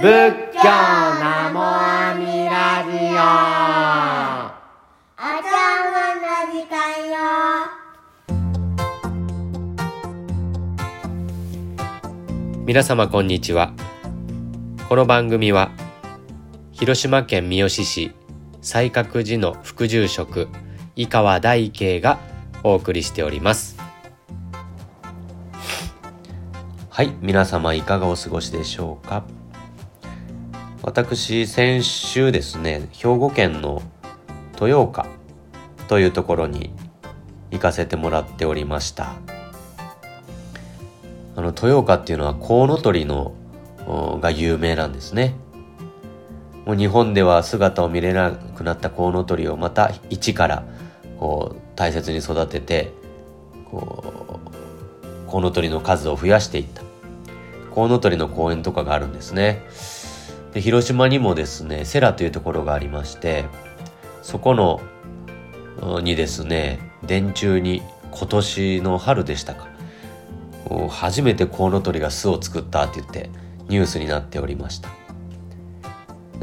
仏教ナモアミラジオ。お茶碗の時間よ。皆様こんにちは。この番組は広島県三次市西覚寺の副住職井川大慶がお送りしております。はい皆様いかがお過ごしでしょうか私先週ですね兵庫県の豊岡というところに行かせてもらっておりました。あの豊岡っていうのはコウノトリのが有名なんですね。もう日本では姿を見れなくなったコウノトリをまた一からこう大切に育ててこうコウノトリの数を増やしていった。コウノトリの公園とかがあるんですね。で広島にもですねセラというところがありましてそこのにですね電柱に今年の春でしたか。初めてコウノトリが巣を作ったって言ってニュースになっておりました。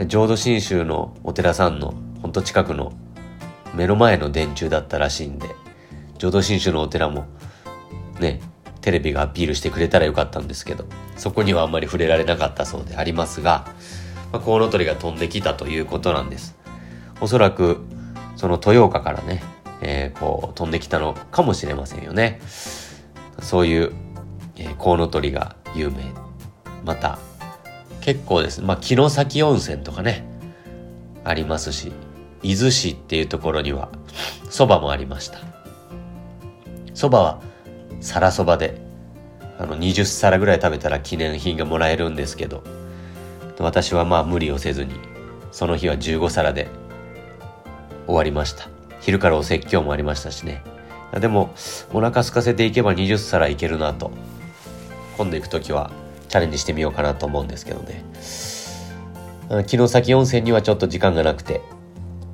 浄土真宗のお寺さんのほんと近くの目の前の電柱だったらしいんで浄土真宗のお寺もねテレビがアピールしてくれたらよかったんですけどそこにはあんまり触れられなかったそうでありますが、まあ、コウノトリが飛んできたということなんです。おそらくその豊岡からね、えー、こう飛んできたのかもしれませんよね。そういう、えー、コウノトリが有名。また結構です。まあ城崎温泉とかねありますし伊豆市っていうところには蕎麦もありました。蕎麦は皿そばであの20皿ぐらい食べたら記念品がもらえるんですけど私はまあ無理をせずにその日は15皿で終わりました。昼からお説教もありましたしね。でもお腹空かせていけば20皿いけるなと今度行く時はチャレンジしてみようかなと思うんですけどね。城崎温泉にはちょっと時間がなくて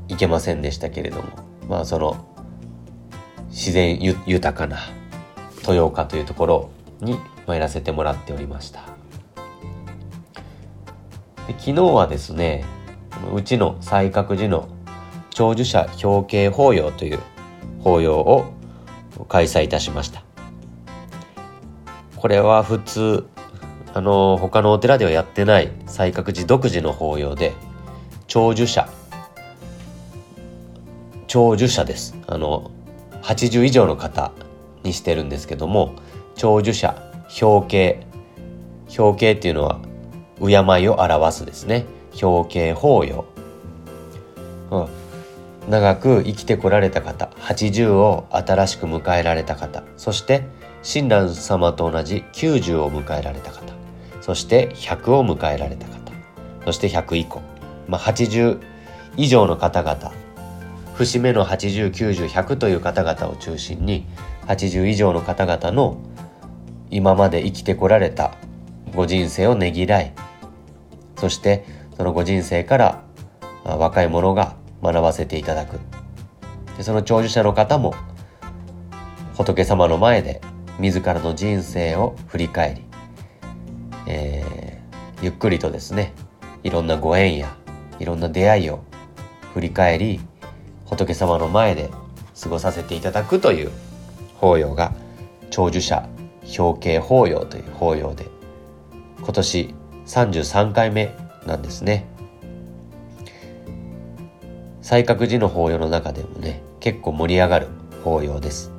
行けませんでしたけれどもまあその自然豊かな豊岡というところに参らせてもらっておりました。で昨日はですねうちの西覚寺の長寿者表敬法要という法要を開催いたしました。これは普通あの他のお寺ではやってない西覚寺独自の法要で長寿者長寿者です。あの80以上の方にしてるんですけども長寿者表敬表敬っていうのは敬いを表すですね。表敬法要、うん、長く生きてこられた方80を新しく迎えられた方そして親鸞様と同じ90を迎えられた方そして100を迎えられた方そして100以降、まあ、80以上の方々節目の8090100という方々を中心に80以上の方々の今まで生きてこられたご人生をねぎらいそしてそのご人生から若い者が学ばせていただく。でその長寿者の方も仏様の前で自らの人生を振り返り、えー、ゆっくりとですねいろんなご縁やいろんな出会いを振り返り仏様の前で過ごさせていただくという法要が長寿者表敬法要という法要で今年33回目なんですね。西覚寺の法要の中でもね結構盛り上がる法要です。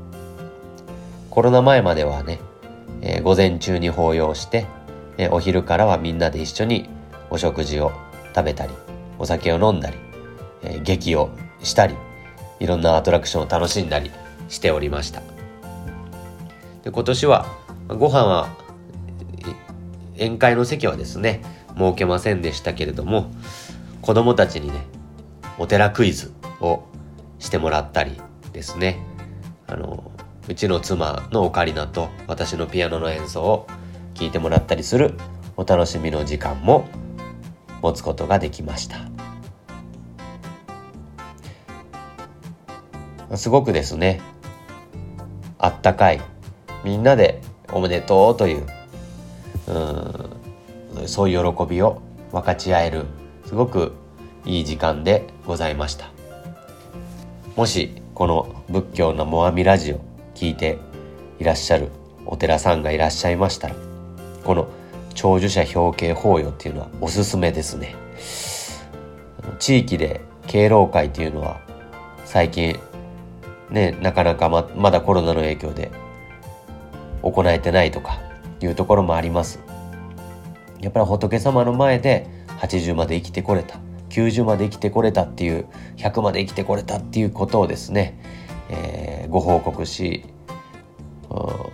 コロナ前まではね、えー、午前中に法要して、えー、お昼からはみんなで一緒にお食事を食べたりお酒を飲んだり、えー、劇をしたりいろんなアトラクションを楽しんだりしておりました。で今年はご飯は宴会の席はですね設けませんでしたけれども子供たちにねお寺クイズをしてもらったりですね。あのうちの妻のオカリナと私のピアノの演奏を聴いてもらったりするお楽しみの時間も持つことができました。すごくですねあったかいみんなでおめでとうといううそういう喜びを分かち合えるすごくいい時間でございました。もしこの仏教のモアミラジオ聞いていらっしゃるお寺さんがいらっしゃいましたらこの長寿者表敬法要っていうのはおすすめですね。地域で敬老会っていうのは最近ねなかなかままだコロナの影響で行えてないとかいうところもあります。やっぱり仏様の前で80まで生きてこれた。90まで生きてこれたっていう100まで生きてこれたっていうことをですね、えー、ご報告し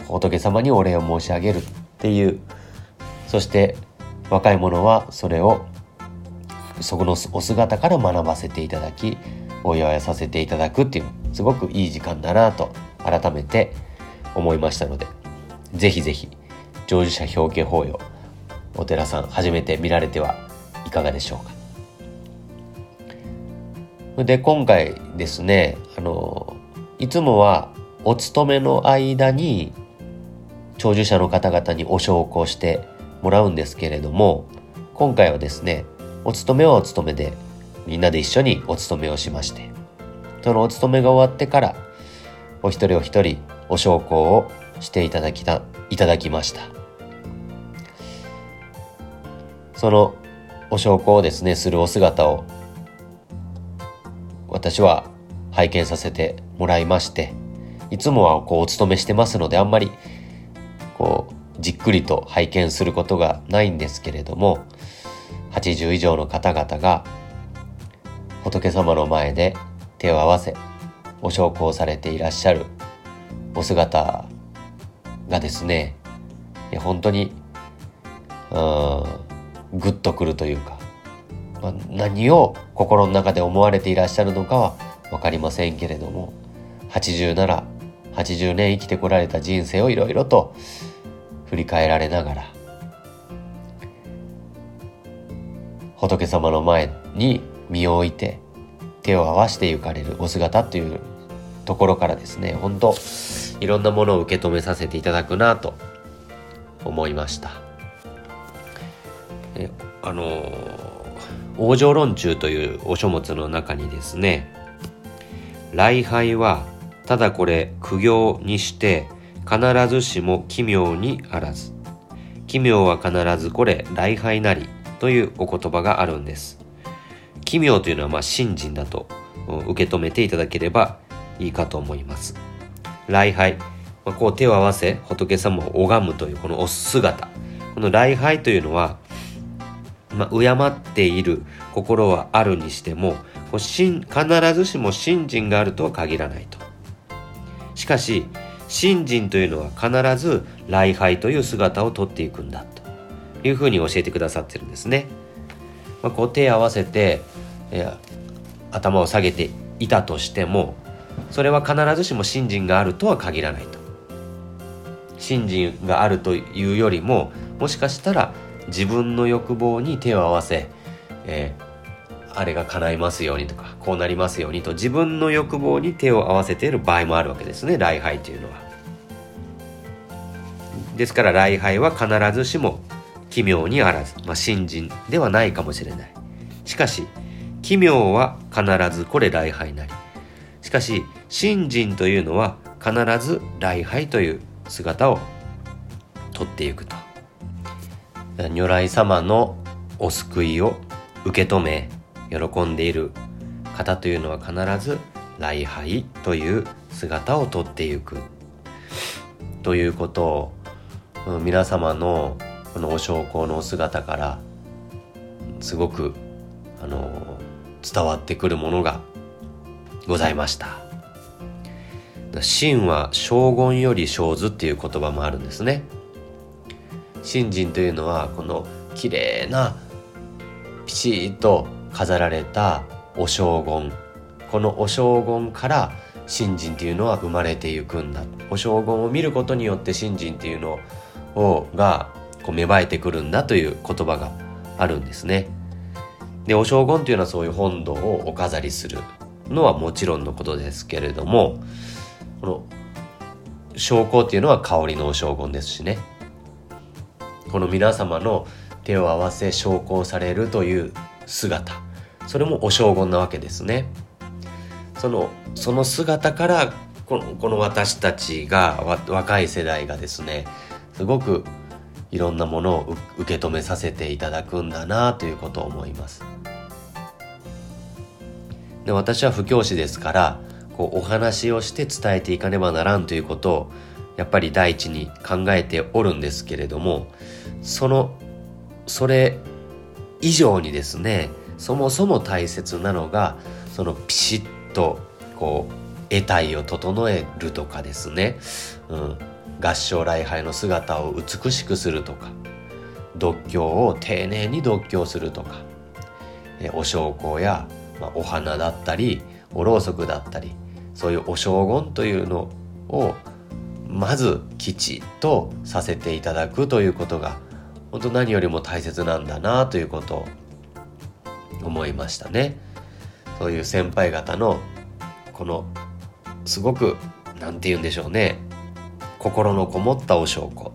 仏様にお礼を申し上げるっていう。そして若い者はそれをそこのお姿から学ばせていただきお祝いさせていただくっていうすごくいい時間だなと改めて思いましたのでぜひぜひ成就者表敬法要お寺さん初めて見られてはいかがでしょうか？で今回ですねあのいつもはお勤めの間に長寿者の方々にお焼香してもらうんですけれども今回はですねお勤めはお勤めでみんなで一緒にお勤めをしましてそのお勤めが終わってからお一人お一人お焼香をしていただきたいただきました。そのお焼香をですねするお姿を私は拝見させてもらいましていつもはこうお勤めしてますのであんまりこうじっくりと拝見することがないんですけれども80以上の方々が仏様の前で手を合わせお焼香されていらっしゃるお姿がですね本当にうんグッとくるというか、まあ、何を心の中で思われていらっしゃるのかは分かりませんけれども80なら80年生きてこられた人生をいろいろと振り返られながら仏様の前に身を置いて手を合わして行かれるお姿というところからですね本当いろんなものを受け止めさせていただくなと思いました。えあの「往生論中」というお書物の中にですね「礼拝はただこれ苦行にして必ずしも奇妙にあらず。奇妙は必ずこれ礼拝なりというお言葉があるんです。奇妙というのはまあ信心だと受け止めていただければいいかと思います。礼拝、まあ、こう手を合わせ仏様を拝むというこのお姿。この礼拝というのは、まあ、敬っている心はあるにしてもこう必ずしも信心があるとは限らないとしかし信心というのは必ず礼拝という姿をとっていくんだというふうに教えてくださってるんですね。まあ、こう手を合わせて、え頭を下げていたとしてもそれは必ずしも信心があるとは限らないと。信心があるというよりももしかしたら自分の欲望に手を合わせ、えー、あれが叶いますようにとかこうなりますようにと自分の欲望に手を合わせている場合もあるわけですね礼拝というのは。ですから礼拝は必ずしも奇妙にあらず、まあ、信心ではないかもしれない。しかし奇妙は必ずこれ礼拝なり。しかし信心というのは必ず礼拝という姿をとっていくと。如来様のお救いを受け止め喜んでいる方というのは必ず礼拝という姿をとっていく。ということを皆様のこのお焼香のお姿からすごくあの伝わってくるものがございました。真は将軍より生ずっていう言葉もあるんですね。信心というのはこの綺麗なピシッと飾られたお将軍このお将軍から信心っていうのは生まれていくんだ。お将軍を見ることによって信心っていうのをがこう芽生えてくるんだという言葉があるんですね。でお将軍というのはそういう本堂をお飾りするのはもちろんのことですけれどもこの将校っていうのは香りのお将軍ですしね。この皆様の手を合わせ昇降されるという姿。それもお将軍なわけですね。そのその姿からこのこの私たちが若い世代がですねすごくいろんなものを受け止めさせていただくんだなということを思います。で私は布教師ですからこうお話をして伝えていかねばならんということをやっぱり第一に考えておるんですけれどもそのそれ以上にですねそもそも大切なのがそのピシッとこう得体を整えるとかですね、うん、合唱礼拝の姿を美しくするとか読経を丁寧に読経するとかお焼香や、まあ、お花だったりおろうそくだったりそういうお正言というのをまずきちっとさせていただくということが本当何よりも大切なんだなということを思いましたね。そういう先輩方のこのすごく何て言うんでしょうね心のこもったお証拠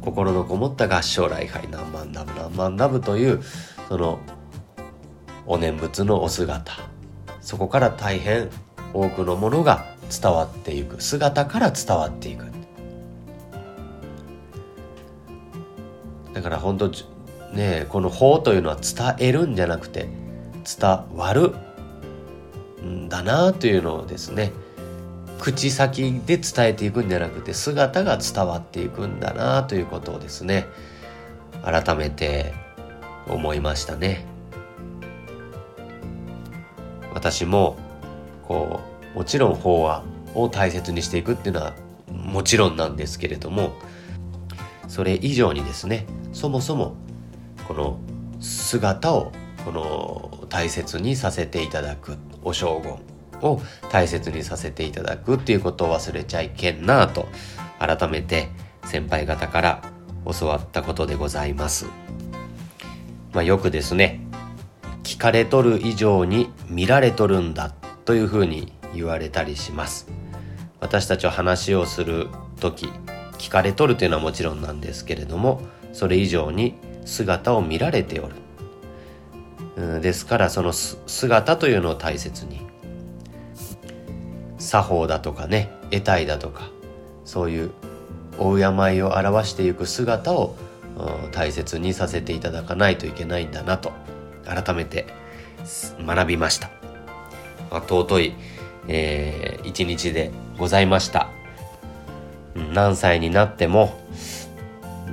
心のこもった合唱礼拝何万ダブ何万ダブというそのお念仏のお姿そこから大変多くのものが伝わっていく。姿から伝わっていく。だから本当ねこの法というのは伝えるんじゃなくて伝わるんだなというのをですね口先で伝えていくんじゃなくて姿が伝わっていくんだなということをですね改めて思いましたね。私もこうもちろん法話を大切にしていくっていうのはもちろんなんですけれどもそれ以上にですねそもそもこの姿をこの大切にさせていただくお将軍を大切にさせていただくっていうことを忘れちゃいけんなと改めて先輩方から教わったことでございます。まあ、よくですね聞かれとる以上に見られとるんだというふうに言われたりします。私たちは話をする時聞かれとるというのはもちろんなんですけれどもそれ以上に姿を見られておる。ですからその姿というのを大切に作法だとかね得体だとかそういうお敬いを表していく姿を大切にさせていただかないといけないんだなと改めて学びました、尊い、えー、一日でございました何歳になっても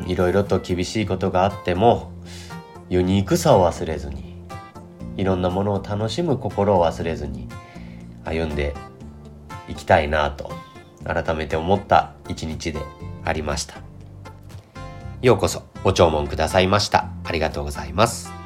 いろいろと厳しいことがあってもユニークさを忘れずにいろんなものを楽しむ心を忘れずに歩んでいきたいなと改めて思った一日でありました。ようこそご聴聞くださいました。ありがとうございます。